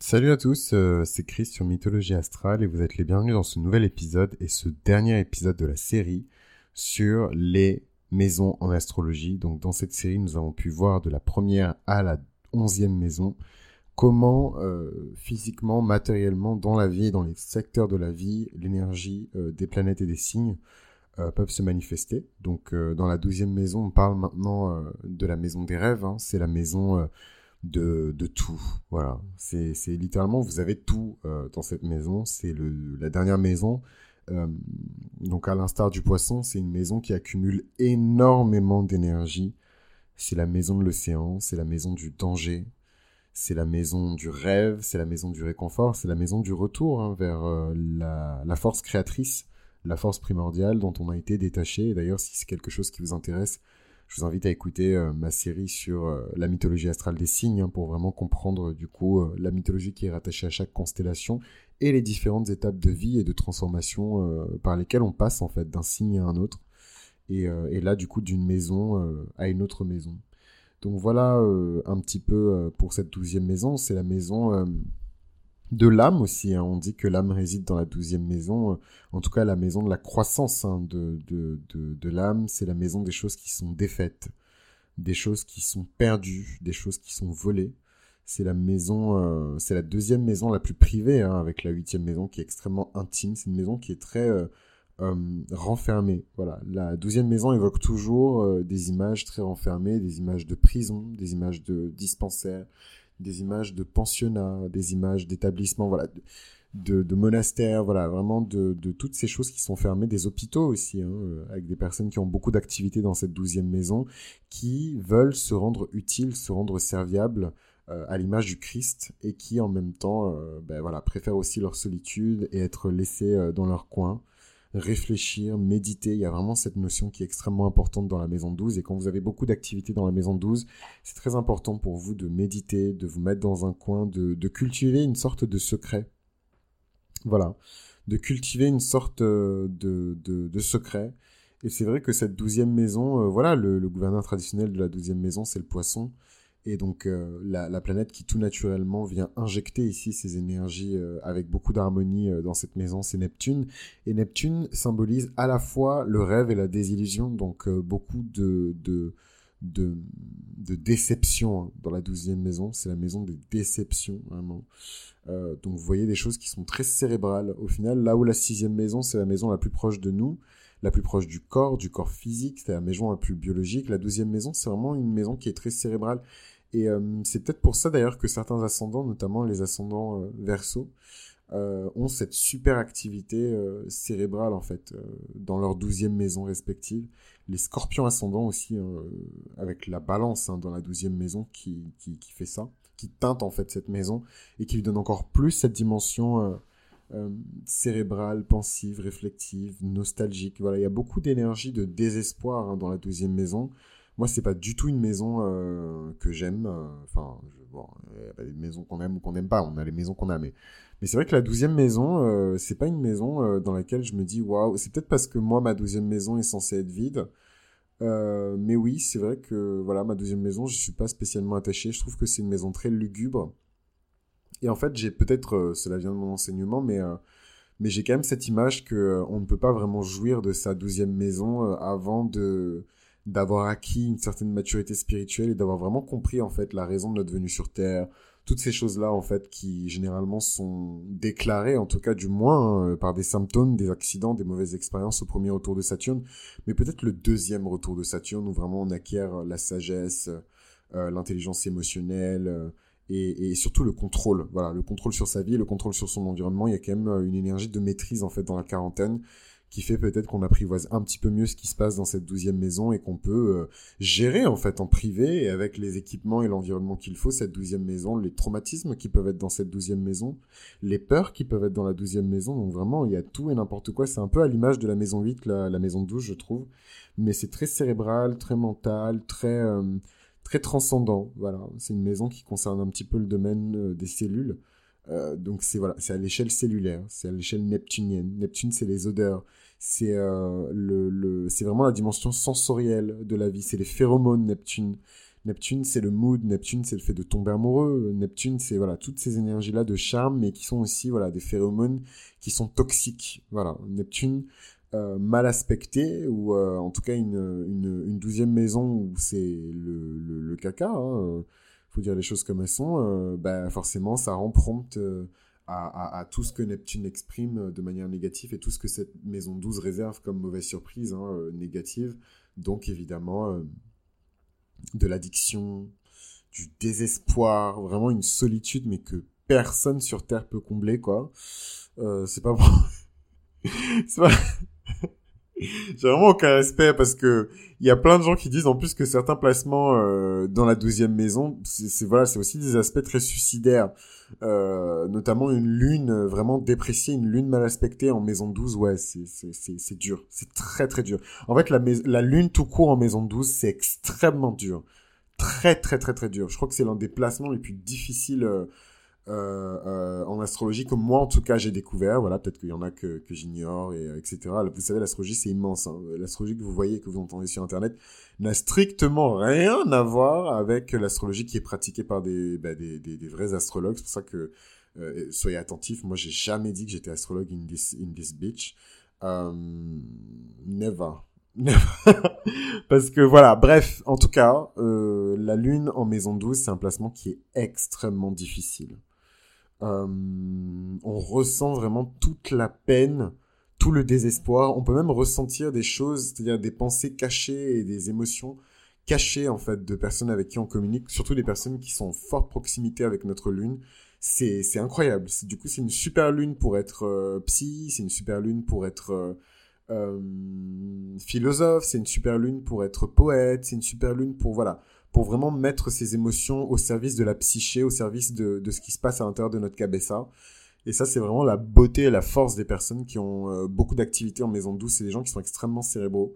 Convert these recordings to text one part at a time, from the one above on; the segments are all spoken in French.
Salut à tous, euh, c'est Chris sur Mythologie Astrale et vous êtes les bienvenus dans ce nouvel épisode et ce dernier épisode de la série sur les maisons en astrologie. Donc dans cette série, nous avons pu voir de la première à la onzième maison comment euh, physiquement, matériellement, dans la vie, dans les secteurs de la vie, l'énergie euh, des planètes et des signes peuvent se manifester. Donc dans la douzième maison, on parle maintenant de la maison des rêves. Hein. C'est la maison de, tout. Voilà, c'est littéralement, vous avez tout euh, dans cette maison. C'est la dernière maison. Euh, donc à l'instar du poisson, c'est une maison qui accumule énormément d'énergie. C'est la maison de l'océan, c'est la maison du danger, c'est la maison du rêve, c'est la maison du réconfort, c'est la maison du retour hein, vers euh, la, la, force créatrice, la force primordiale dont on a été détaché. D'ailleurs, si c'est quelque chose qui vous intéresse, je vous invite à écouter euh, ma série sur euh, la mythologie astrale des signes hein, pour vraiment comprendre du coup euh, la mythologie qui est rattachée à chaque constellation et les différentes étapes de vie et de transformation par lesquelles on passe en fait d'un signe à un autre et là du coup d'une maison à une autre maison. Donc voilà un petit peu pour cette douzième maison, c'est la maison de l'âme aussi. Hein. On dit que l'âme réside dans la douzième maison, euh, en tout cas la maison de la croissance hein, de, de, de, l'âme, c'est la maison des choses qui sont défaites, des choses qui sont perdues, des choses qui sont volées. C'est la maison, euh, c'est la deuxième maison la plus privée, hein, avec la huitième maison qui est extrêmement intime. C'est une maison qui est très euh, renfermée. Voilà, la douzième maison évoque toujours des images très renfermées, des images de prison, des images de dispensaires, des images de pensionnats, des images d'établissements, voilà, de, monastères, voilà, vraiment de, toutes ces choses qui sont fermées, des hôpitaux aussi, hein, euh, avec des personnes qui ont beaucoup d'activités dans cette douzième maison, qui veulent se rendre utiles, se rendre serviables euh, à l'image du Christ et qui en même temps, euh, ben, préfèrent aussi leur solitude et être laissés dans leur coin réfléchir, méditer. Il y a vraiment cette notion qui est extrêmement importante dans la maison 12. Et quand vous avez beaucoup d'activités dans la maison 12, c'est très important pour vous de méditer, de vous mettre dans un coin, de, cultiver une sorte de secret. Voilà. De cultiver une sorte euh, de, de, secret. Et c'est vrai que cette douzième maison, euh, voilà, le, le, gouverneur traditionnel de la douzième maison, c'est le poisson. Et donc euh, la, planète qui tout naturellement vient injecter ici ses énergies euh, avec beaucoup d'harmonie euh, dans cette maison, c'est Neptune. Et Neptune symbolise à la fois le rêve et la désillusion, donc beaucoup de, de, de, de déception hein, dans la douzième maison. C'est la maison des déceptions, vraiment. donc vous voyez des choses qui sont très cérébrales. Au final, là où la sixième maison, c'est la maison la plus proche de nous, la plus proche du corps, du corps physique, c'est la maison la plus biologique. La douzième maison, c'est vraiment une maison qui est très cérébrale et euh, c'est peut-être pour ça d'ailleurs que certains ascendants, notamment les ascendants euh, verso, euh, ont cette super activité cérébrale en fait dans leur douzième maison respective. Les scorpions ascendants aussi, avec la balance hein, dans la douzième maison qui, fait ça, qui teinte en fait cette maison et qui lui donne encore plus cette dimension cérébrale, pensive, réflective, nostalgique. Voilà, il y a beaucoup d'énergie de désespoir hein, dans la douzième maison. Moi, c'est pas du tout une maison euh, que j'aime. Euh, enfin, bon, il y a des maisons qu'on aime ou qu'on n'aime pas. On a les maisons qu'on a, mais c'est vrai que la douzième maison, euh, c'est pas une maison dans laquelle je me dis waouh. C'est peut-être parce que moi, ma douzième maison est censée être vide. mais oui, c'est vrai que voilà, ma douzième maison, je suis pas spécialement attaché. Je trouve que c'est une maison très lugubre. Et en fait, j'ai peut-être, cela vient de mon enseignement, mais mais j'ai quand même cette image que on ne peut pas vraiment jouir de sa douzième maison avant de d'avoir acquis une certaine maturité spirituelle et d'avoir vraiment compris en fait la raison de notre venue sur Terre, toutes ces choses-là en fait qui généralement sont déclarées, en tout cas du moins hein, par des symptômes, des accidents, des mauvaises expériences au premier retour de Saturne, mais peut-être le deuxième retour de Saturne où vraiment on acquiert la sagesse, euh, l'intelligence émotionnelle. Euh, et, et, surtout le contrôle, voilà, le contrôle sur sa vie, le contrôle sur son environnement. Il y a quand même euh, une énergie de maîtrise en fait dans la quarantaine qui fait peut-être qu'on apprivoise un petit peu mieux ce qui se passe dans cette douzième maison et qu'on peut euh, gérer en fait en privé et avec les équipements et l'environnement qu'il faut cette douzième maison, les traumatismes qui peuvent être dans cette douzième maison, les peurs qui peuvent être dans la douzième maison. Donc vraiment, il y a tout et n'importe quoi. C'est un peu à l'image de la maison 8, la, maison 12, je trouve. Mais c'est très cérébral, très mental, très... Euh, très transcendant, voilà. C'est une maison qui concerne un petit peu le domaine euh, des cellules. Euh, donc c'est voilà, c'est à l'échelle cellulaire, c'est à l'échelle neptunienne. Neptune, c'est les odeurs, c'est euh, le, le c'est vraiment la dimension sensorielle de la vie, c'est les phéromones Neptune. Neptune, c'est le mood. Neptune, c'est le fait de tomber amoureux. Neptune, c'est voilà toutes ces énergies-là de charme, mais qui sont aussi voilà des phéromones qui sont toxiques. Voilà, Neptune euh, mal aspecté ou en tout cas une, une, une douzième maison où c'est le, le, le, caca. Hein, faut dire les choses comme elles sont. bah forcément, ça rend prompte à, à, tout ce que Neptune exprime de manière négative et tout ce que cette maison 12 réserve comme mauvaise surprise hein, négative. Donc évidemment, de l'addiction, du désespoir, vraiment une solitude, mais que personne sur Terre peut combler, quoi. Euh, c'est pas bon. c'est pas... J'ai vraiment aucun respect parce que il y a plein de gens qui disent en plus que certains placements euh, dans la douzième maison, c'est voilà, c'est aussi des aspects très suicidaires, euh, notamment une lune vraiment dépréciée, une lune mal aspectée en maison 12, ouais, c'est dur, c'est très très dur. En fait, la la lune tout court en maison 12, c'est extrêmement dur, très très très très dur. Je crois que c'est l'un des placements les plus difficiles euh, euh, euh, en astrologie comme moi en tout cas j'ai découvert. Voilà peut-être qu'il y en a que, que j'ignore et euh, etc vous savez l'astrologie c'est immense hein. l'astrologie que vous voyez que vous entendez sur internet n'a strictement rien à voir avec l'astrologie qui est pratiquée par des, bah, des, des, des, vrais astrologues. C'est pour ça que euh, soyez attentifs. Moi j'ai jamais dit que j'étais astrologue in this in this bitch. Never. Parce que voilà, bref, en tout cas, euh, la Lune en maison 12, c'est un placement qui est extrêmement difficile. Euh, on ressent vraiment toute la peine, tout le désespoir. On peut même ressentir des choses, c'est-à-dire des pensées cachées et des émotions cachées en fait de personnes avec qui on communique, surtout des personnes qui sont en forte proximité avec notre lune. C'est c'est incroyable. Du coup, c'est une super lune pour être euh, psy, c'est une super lune pour être euh, philosophe, c'est une super lune pour être poète, c'est une super lune pour voilà pour vraiment mettre ses émotions au service de la psyché, au service de, ce qui se passe à l'intérieur de notre cabessa. Et ça, c'est vraiment la beauté et la force des personnes qui ont euh, beaucoup d'activités en maison douce. C'est des gens qui sont extrêmement cérébraux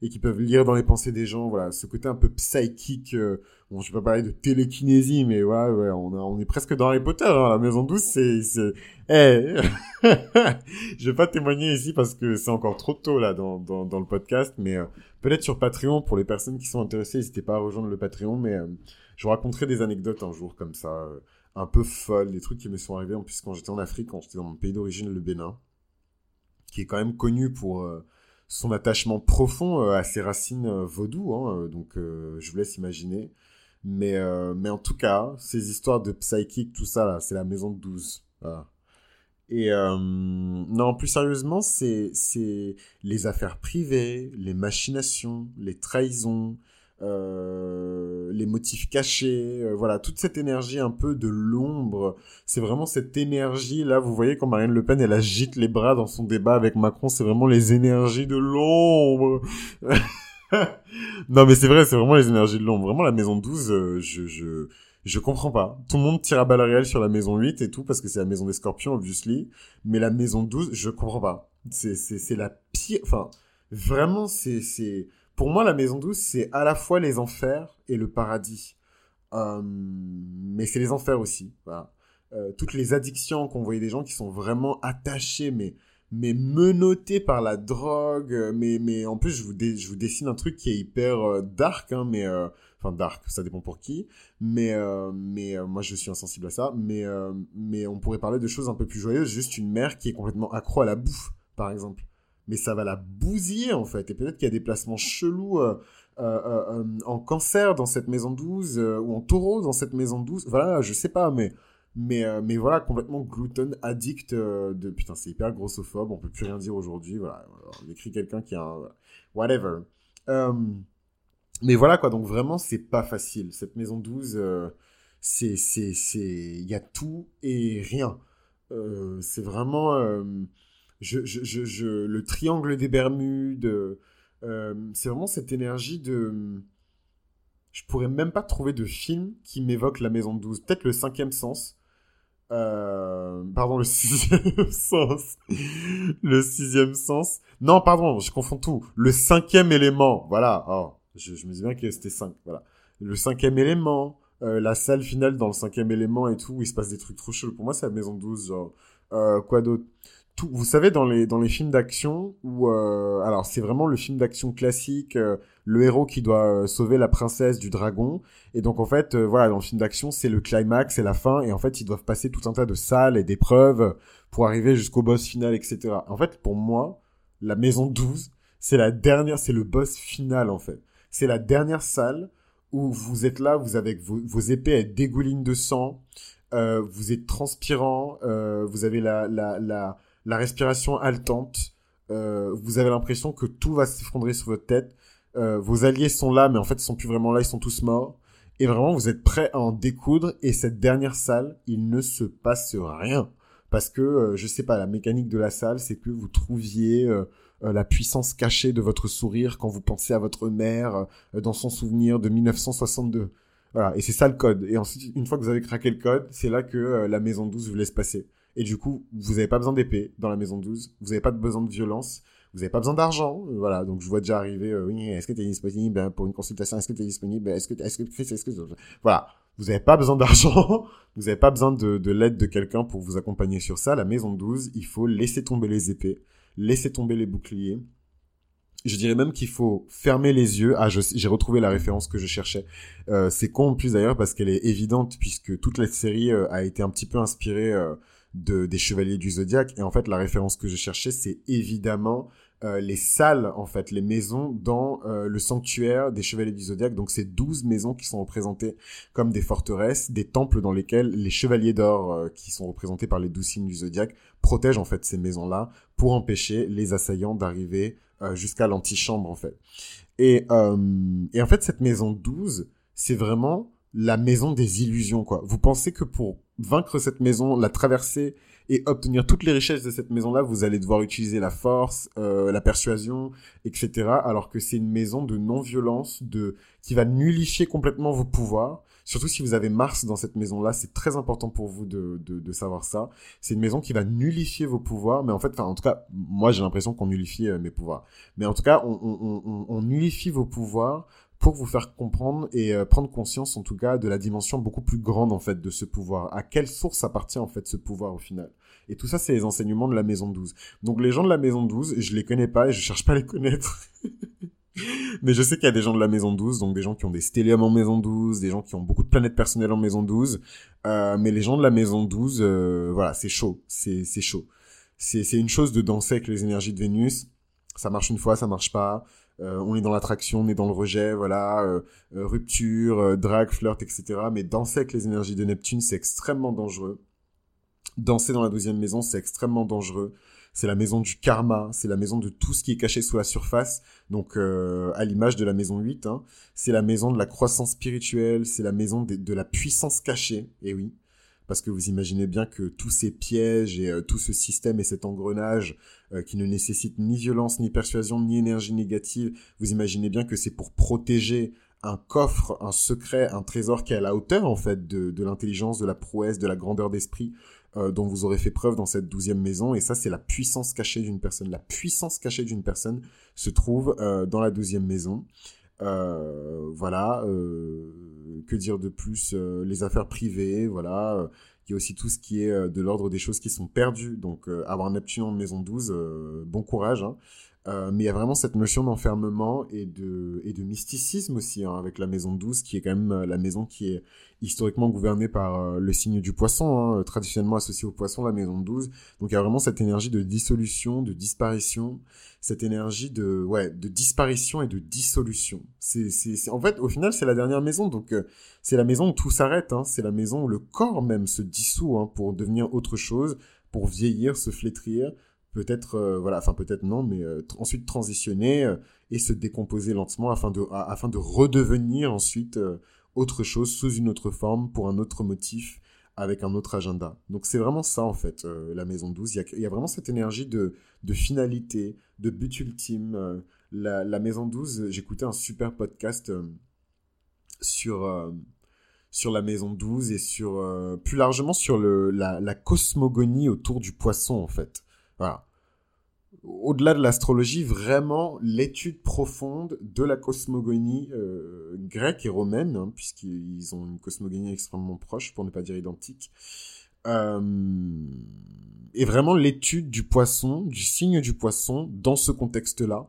et qui peuvent lire dans les pensées des gens. Voilà, ce côté un peu psychique. Euh, bon, je vais pas parler de télékinésie, mais ouais, on, est presque dans Harry Potter. Hein, la maison douce, c'est, c'est, hey je vais pas témoigner ici parce que c'est encore trop tôt là dans le podcast, mais euh, peut-être sur Patreon pour les personnes qui sont intéressées, n'hésitez pas à rejoindre le Patreon. Mais euh, je vous raconterai des anecdotes un jour comme ça, un peu folles, des trucs qui me sont arrivés en plus quand j'étais en Afrique, quand j'étais dans mon pays d'origine, le Bénin, qui est quand même connu pour son attachement profond euh, à ses racines euh, vaudou, hein, euh, donc je vous laisse imaginer. Mais, mais en tout cas, ces histoires de psychique, tout ça, là, c'est la maison de 12. Et non, plus sérieusement, c'est les affaires privées, les machinations, les trahisons, euh, les motifs cachés, euh, voilà, toute cette énergie un peu de l'ombre. C'est vraiment cette énergie là, vous voyez quand Marine Le Pen elle agite les bras dans son débat avec Macron, c'est vraiment les énergies de l'ombre. non mais c'est vrai, c'est vraiment les énergies de l'ombre. Vraiment la maison 12, euh, je je je comprends pas. Tout le monde tire à balles réelles sur la maison 8 et tout parce que c'est la maison des scorpions obviously, mais la maison 12, je comprends pas. C'est c'est c'est la pire enfin vraiment c'est c'est pour moi, la maison douce, c'est à la fois les enfers et le paradis. Euh, mais c'est les enfers aussi. Voilà. Euh, toutes les addictions qu'on voyait des gens qui sont vraiment attachés, mais mais menottés par la drogue. Mais mais en plus, je vous je vous dessine un truc qui est hyper euh, dark, hein, mais euh, enfin dark, ça dépend pour qui. Mais mais moi, je suis insensible à ça. Mais mais on pourrait parler de choses un peu plus joyeuses. Juste une mère qui est complètement accro à la bouffe, par exemple mais ça va la bousiller en fait. Et peut-être qu'il y a des placements chelous euh, euh, euh, en cancer dans cette maison 12 ou en taureau dans cette maison 12. Voilà, je sais pas, mais mais mais voilà complètement gluten addict de putain c'est hyper grossophobe on peut plus rien dire aujourd'hui voilà on écrit quelqu'un qui a un whatever mais voilà quoi donc vraiment c'est pas facile cette maison 12 c'est il y a tout et rien c'est vraiment je, je, je, le triangle des Bermudes, euh, c'est vraiment cette énergie de... Je pourrais même pas trouver de film qui m'évoque la maison de 12. Peut-être le cinquième sens. Euh, pardon, le sixième sens. Le sixième sens. Non, pardon, je confonds tout. Le cinquième élément. Voilà. Oh, je, me dis bien que c'était cinq. Voilà. Le cinquième élément. Euh, la salle finale dans le cinquième élément et tout, où il se passe des trucs trop chauds. Pour moi, c'est la maison 12. Genre, euh, quoi d'autre? Vous savez, dans les, dans les films d'action, où, euh, alors c'est vraiment le film d'action classique, euh, le héros qui doit euh, sauver la princesse du dragon, et donc en fait, voilà, dans le film d'action, c'est le climax, c'est la fin, et en fait, ils doivent passer tout un tas de salles et d'épreuves pour arriver jusqu'au boss final, etc. En fait, pour moi, la maison 12, c'est la dernière, c'est le boss final, en fait. C'est la dernière salle où vous êtes là, vous avez vos, vos épées, elles dégoulinent de sang, vous êtes transpirant, vous avez la, la, la respiration haletante, euh, vous avez l'impression que tout va s'effondrer sur votre tête. Euh, vos alliés sont là, mais en fait, ils sont plus vraiment là, ils sont tous morts. Et vraiment, vous êtes prêts à en découdre. Et cette dernière salle, il ne se passe rien. Parce que, euh, je sais pas, la mécanique de la salle, c'est que vous trouviez euh, la puissance cachée de votre sourire quand vous pensez à votre mère dans son souvenir de 1962. Voilà, et c'est ça le code. Et ensuite, une fois que vous avez craqué le code, c'est là que la maison 12 vous laisse passer. Et du coup, vous n'avez pas besoin d'épée dans la maison 12, vous n'avez pas besoin de violence, vous n'avez pas besoin d'argent. Euh, voilà, donc je vois déjà arriver, euh, oui, est-ce que tu es disponible ben, pour une consultation Est-ce que tu es disponible Est-ce que, est-ce que Chris, est-ce que... Voilà, vous n'avez pas besoin d'argent, vous n'avez pas besoin de, de l'aide de quelqu'un pour vous accompagner sur ça. La maison 12, il faut laisser tomber les épées, laisser tomber les boucliers. Je dirais même qu'il faut fermer les yeux. Ah, j'ai retrouvé la référence que je cherchais. Euh, c'est con en plus d'ailleurs parce qu'elle est évidente puisque toute la série euh, a été un petit peu inspirée de, des Chevaliers du Zodiaque. Et en fait, la référence que je cherchais, c'est évidemment euh, les salles, en fait, les maisons dans euh, le sanctuaire des Chevaliers du Zodiaque. Donc, c'est 12 maisons qui sont représentées comme des forteresses, des temples dans lesquels les Chevaliers d'Or, euh, qui sont représentés par les douze signes du Zodiaque, protègent en fait ces maisons-là pour empêcher les assaillants d'arriver jusqu'à l'antichambre, en fait. Et, et en fait, cette maison 12, c'est vraiment la maison des illusions, quoi. Vous pensez que pour vaincre cette maison, la traverser et obtenir toutes les richesses de cette maison-là, vous allez devoir utiliser la force, euh, la persuasion, etc. Alors que c'est une maison de non-violence, de qui va nullifier complètement vos pouvoirs. Surtout si vous avez Mars dans cette maison-là, c'est très important pour vous de, de, de savoir ça. C'est une maison qui va nullifier vos pouvoirs, mais en fait, enfin, en tout cas, moi j'ai l'impression qu'on nullifie euh, mes pouvoirs. Mais en tout cas, on, on, on, on nullifie vos pouvoirs pour vous faire comprendre et euh, prendre conscience en tout cas de la dimension beaucoup plus grande en fait de ce pouvoir. À quelle source appartient en fait ce pouvoir au final? Et tout ça c'est les enseignements de la maison 12. Donc les gens de la maison 12, je les connais pas et je cherche pas à les connaître. Mais je sais qu'il y a des gens de la maison 12, donc des gens qui ont des stelliums en maison 12, des gens qui ont beaucoup de planètes personnelles en maison 12. Euh, mais les gens de la maison 12, euh, voilà, c'est chaud, c'est chaud. C'est une chose de danser avec les énergies de Vénus. Ça marche une fois, ça marche pas. Euh, on est dans l'attraction, on est dans le rejet, voilà, euh, euh, rupture, drague, flirt, etc. Mais danser avec les énergies de Neptune, c'est extrêmement dangereux. Danser dans la deuxième maison, c'est extrêmement dangereux. C'est la maison du karma, c'est la maison de tout ce qui est caché sous la surface. Donc, à l'image de la maison 8, hein, c'est la maison de la croissance spirituelle, c'est la maison de, la puissance cachée. Et oui, parce que vous imaginez bien que tous ces pièges et euh, tout ce système et cet engrenage euh, qui ne nécessite ni violence, ni persuasion, ni énergie négative, vous imaginez bien que c'est pour protéger un coffre, un secret, un trésor qui est à la hauteur en fait de, l'intelligence, de la prouesse, de la grandeur d'esprit euh, dont vous aurez fait preuve dans cette douzième maison. Et ça, c'est la puissance cachée d'une personne. La puissance cachée d'une personne se trouve dans la douzième maison. Euh, voilà, euh, que dire de plus euh, Les affaires privées, voilà. Il y a aussi tout ce qui est de l'ordre des choses qui sont perdues. Donc, avoir Neptune en maison 12, bon courage. Hein. Euh, mais il y a vraiment cette notion d'enfermement et de, et de mysticisme aussi, hein, avec la maison 12, qui est quand même la maison qui est historiquement gouvernée par le signe du poisson, hein, traditionnellement associé au poisson, la maison 12. Donc il y a vraiment cette énergie de dissolution, de disparition, cette énergie de ouais de disparition et de dissolution. C'est c'est en fait au final c'est la dernière maison donc euh, c'est la maison où tout s'arrête hein, c'est la maison où le corps même se dissout hein, pour devenir autre chose, pour vieillir, se flétrir, peut-être euh, voilà enfin peut-être non mais euh, ensuite transitionner et se décomposer lentement afin de afin de redevenir ensuite autre chose sous une autre forme pour un autre motif avec un autre agenda. Donc c'est vraiment ça en fait, euh, la maison 12. Il y, a, vraiment cette énergie de, de finalité, de but ultime. Euh, la, maison 12, j'écoutais un super podcast euh, sur, sur la maison 12 et sur plus largement sur le, la, la cosmogonie autour du poisson en fait. Voilà au-delà de l'astrologie, vraiment l'étude profonde de la cosmogonie euh, grecque et romaine, hein, puisqu'ils ont une cosmogonie extrêmement proche, pour ne pas dire identique. Euh, est vraiment l'étude du poisson, du signe du poisson dans ce contexte-là.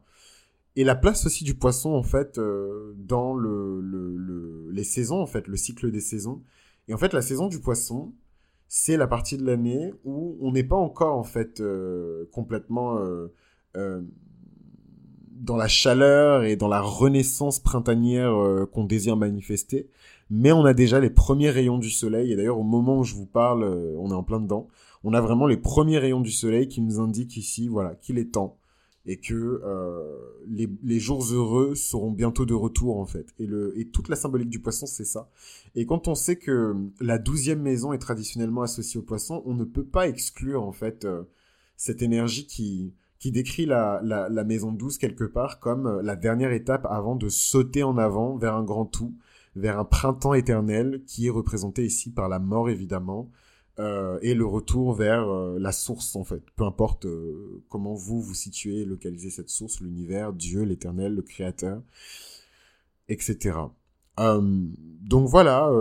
Et la place aussi du poisson, en fait, euh, dans le, les saisons, en fait, le cycle des saisons. Et en fait, la saison du poisson, c'est la partie de l'année où on n'est pas encore, en fait, euh, complètement euh, dans la chaleur et dans la renaissance printanière qu'on désire manifester. Mais on a déjà les premiers rayons du soleil. Et d'ailleurs, au moment où je vous parle, on est en plein dedans. On a vraiment les premiers rayons du soleil qui nous indiquent ici, voilà, qu'il est temps et que euh, les, les, jours heureux seront bientôt de retour en fait. Et, le, et toute la symbolique du poisson, c'est ça. Et quand on sait que la douzième maison est traditionnellement associée au poisson, on ne peut pas exclure en fait euh, cette énergie qui, qui décrit la, la, maison douze quelque part comme euh, la dernière étape avant de sauter en avant vers un grand tout, vers un printemps éternel qui est représenté ici par la mort évidemment, euh, et le retour vers euh, la source en fait. Peu importe euh, comment vous vous situez, localisez cette source, l'univers, Dieu, l'éternel, le créateur, etc. donc voilà,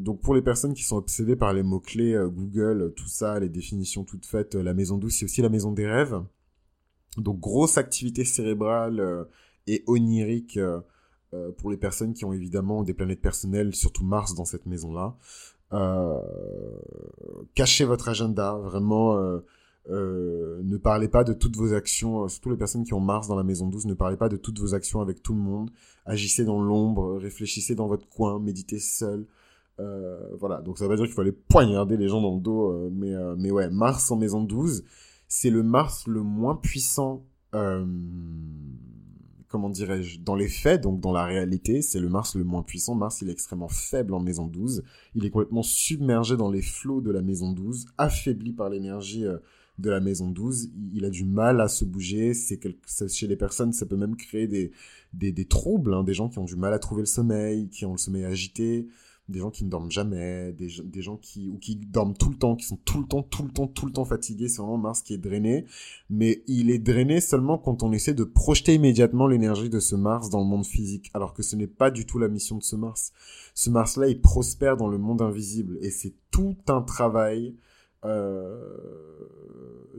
donc pour les personnes qui sont obsédées par les mots-clés, Google, tout ça, les définitions toutes faites, la maison douce, c'est aussi la maison des rêves. Donc grosse activité cérébrale et onirique pour les personnes qui ont évidemment des planètes personnelles, surtout Mars dans cette maison-là. Euh, cachez votre agenda, vraiment. Euh, euh, ne parlez pas de toutes vos actions, surtout les personnes qui ont Mars dans la maison 12, ne parlez pas de toutes vos actions avec tout le monde. Agissez dans l'ombre, réfléchissez dans votre coin, méditez seul. voilà, donc ça veut dire qu'il faut poignarder les gens dans le dos, mais, mais ouais, Mars en maison 12, c'est le Mars le moins puissant comment dirais-je, dans les faits, donc dans la réalité, c'est le Mars le moins puissant. Mars, il est extrêmement faible en maison 12. Il est complètement submergé dans les flots de la maison 12, affaibli par l'énergie euh, de la maison 12. Il a du mal à se bouger. C'est chez les personnes, ça peut même créer des, troubles, hein. des gens qui ont du mal à trouver le sommeil, qui ont le sommeil agité des gens qui ne dorment jamais, des, gens qui ou qui dorment tout le temps, qui sont tout le temps, tout le temps, tout le temps fatigués. C'est vraiment Mars qui est drainé, mais il est drainé seulement quand on essaie de projeter immédiatement l'énergie de ce Mars dans le monde physique, alors que ce n'est pas du tout la mission de ce Mars. Ce Mars-là, il prospère dans le monde invisible, et c'est tout un travail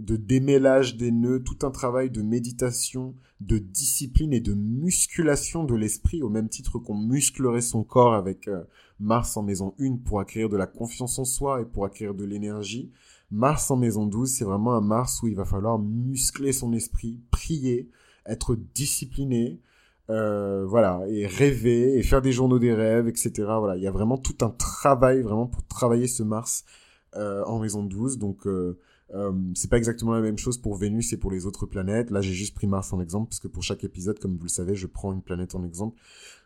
de démêlage des nœuds, tout un travail de méditation, de discipline et de musculation de l'esprit, au même titre qu'on musclerait son corps avec euh, Mars en maison 1 pour acquérir de la confiance en soi et pour acquérir de l'énergie. Mars en maison 12, c'est vraiment un Mars où il va falloir muscler son esprit, prier, être discipliné, euh, voilà, et rêver, et faire des journaux des rêves, etc. Voilà, il y a vraiment tout un travail vraiment pour travailler ce Mars euh, en maison 12. Donc, euh, euh, c'est pas exactement la même chose pour Vénus et pour les autres planètes. Là, j'ai juste pris Mars en exemple, parce que pour chaque épisode, comme vous le savez, je prends une planète en exemple.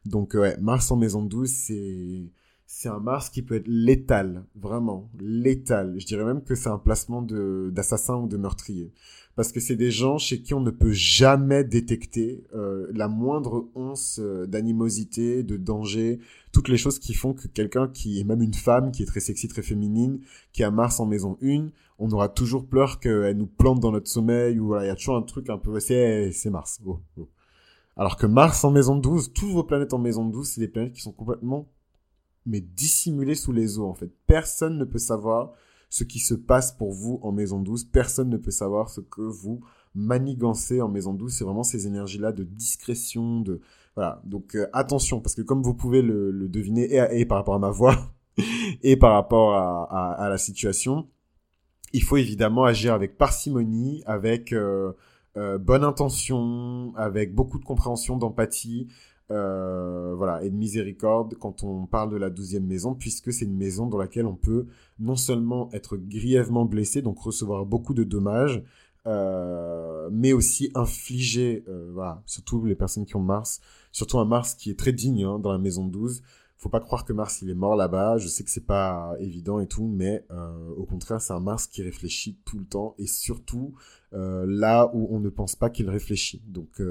Donc, ouais, Mars en maison 12, c'est c'est un Mars qui peut être létal, vraiment létal. Je dirais même que c'est un placement d'assassin ou de meurtrier, parce que c'est des gens chez qui on ne peut jamais détecter euh, la moindre once euh, d'animosité, de danger, toutes les choses qui font que quelqu'un qui est même une femme, qui est très sexy, très féminine, qui a Mars en maison 1, on aura toujours peur qu'elle nous plante dans notre sommeil ou voilà, il y a toujours un truc un peu c'est c'est Mars. Oh, oh. Alors que Mars en maison 12, toutes vos planètes en maison 12, c'est des planètes qui sont complètement mais dissimulé sous les eaux en fait. Personne ne peut savoir ce qui se passe pour vous en maison douce. Personne ne peut savoir ce que vous manigancez en maison douce. C'est vraiment ces énergies-là de discrétion, de voilà. Donc euh, attention parce que comme vous pouvez le, deviner et, par rapport à ma voix et par rapport à, la situation, il faut évidemment agir avec parcimonie, avec euh, euh, bonne intention, avec beaucoup de compréhension, d'empathie, euh, voilà, et de miséricorde quand on parle de la douzième maison, puisque c'est une maison dans laquelle on peut non seulement être grièvement blessé, donc recevoir beaucoup de dommages, euh, mais aussi infliger, euh, voilà, surtout les personnes qui ont Mars, surtout un Mars qui est très digne hein, dans la maison 12. Faut pas croire que Mars il est mort là-bas. Je sais que c'est pas évident et tout, mais euh, au contraire c'est un Mars qui réfléchit tout le temps et surtout là où on ne pense pas qu'il réfléchit. Donc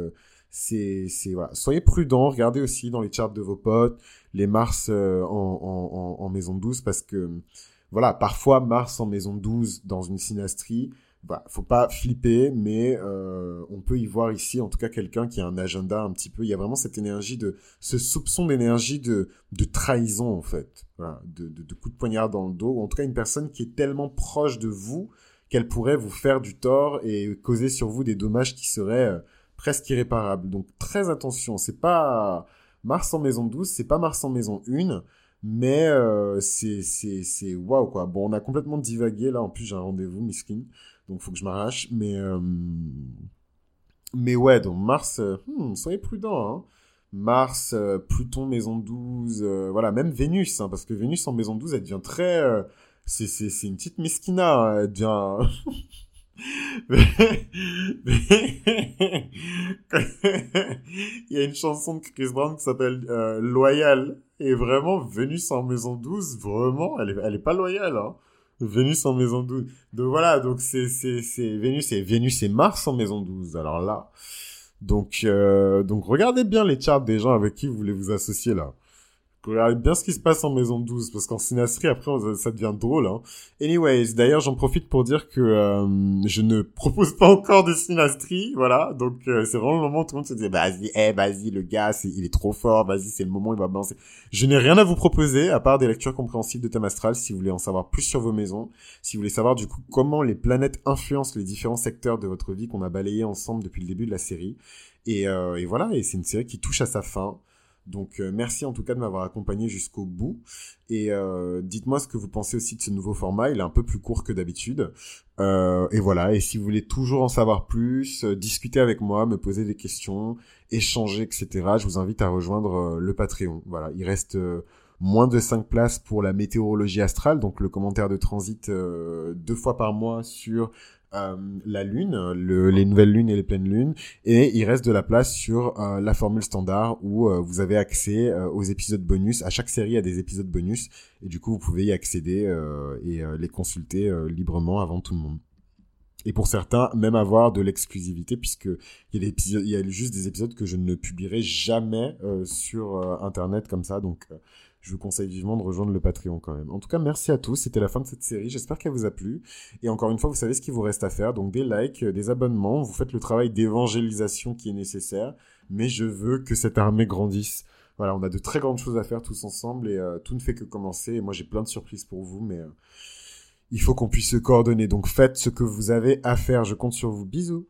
c'est voilà. Soyez prudents, regardez aussi dans les charts de vos potes les Mars euh, en, en, en, maison 12 parce que voilà, parfois Mars en maison 12 dans une synastrie, voilà, faut pas flipper, mais euh, on peut y voir ici en tout cas quelqu'un qui a un agenda un petit peu. Il y a vraiment cette énergie de ce soupçon d'énergie de de trahison en fait, voilà, de, de, de coup de poignard dans le dos, ou en tout cas une personne qui est tellement proche de vous qu'elle pourrait vous faire du tort et causer sur vous des dommages qui seraient euh, presque irréparables. Donc très attention, c'est pas Mars en maison 12, c'est pas Mars en maison 1, mais euh, c'est c'est waouh quoi. Bon, on a complètement divagué là. En plus, j'ai un rendez-vous, miskin, donc faut que je m'arrache. Mais euh, mais ouais, donc Mars, hmm, soyez prudent. Hein. Mars, Pluton, maison 12, voilà, même Vénus, hein, parce que Vénus en maison 12, elle devient très c'est une petite miskina elle devient il y a une chanson de Chris Brown qui s'appelle euh, Loyal. Et vraiment Vénus en maison 12 vraiment elle est elle est pas loyale hein. Vénus en maison 12 donc voilà donc c'est c'est c'est Vénus et Vénus et Mars en maison 12 alors là donc euh, donc regardez bien les charts des gens avec qui vous voulez vous associer là Regardez bien ce qui se passe en maison 12, parce qu'en synastrie, après, ça devient drôle. Hein. Anyways, d'ailleurs, j'en profite pour dire que euh, je ne propose pas encore de synastrie, voilà. Donc, euh, c'est vraiment le moment où tout le monde se dit, vas-y, eh, vas-y, le gars, il est trop fort, vas-y, c'est le moment, il va balancer. Je n'ai rien à vous proposer, à part des lectures compréhensibles de thème astral, si vous voulez en savoir plus sur vos maisons, si vous voulez savoir, du coup, comment les planètes influencent les différents secteurs de votre vie qu'on a balayé ensemble depuis le début de la série. Et, euh, et voilà, et c'est une série qui touche à sa fin. Donc euh, merci en tout cas de m'avoir accompagné jusqu'au bout. Et euh, dites-moi ce que vous pensez aussi de ce nouveau format. Il est un peu plus court que d'habitude. Euh, et voilà. Et si vous voulez toujours en savoir plus, discuter avec moi, me poser des questions, échanger, etc. Je vous invite à rejoindre le Patreon. Voilà. Il reste moins de 5 places pour la météorologie astrale, donc le commentaire de transit deux fois par mois sur euh, la lune, les nouvelles lunes et les pleines lunes, et il reste de la place sur euh, la formule standard où euh, vous avez accès aux épisodes bonus. À chaque série, il y a des épisodes bonus, et du coup, vous pouvez y accéder et les consulter librement avant tout le monde. Et pour certains, même avoir de l'exclusivité, puisque il y, a y a juste des épisodes que je ne publierai jamais sur Internet comme ça, donc je vous conseille vivement de rejoindre le Patreon quand même. En tout cas, merci à tous. C'était la fin de cette série. J'espère qu'elle vous a plu. Et encore une fois, vous savez ce qu'il vous reste à faire. Donc des likes, euh, des abonnements. Vous faites le travail d'évangélisation qui est nécessaire. Mais je veux que cette armée grandisse. Voilà, on a de très grandes choses à faire tous ensemble et euh, tout ne fait que commencer. Et moi, j'ai plein de surprises pour vous, mais euh, il faut qu'on puisse se coordonner. Donc faites ce que vous avez à faire. Je compte sur vous. Bisous.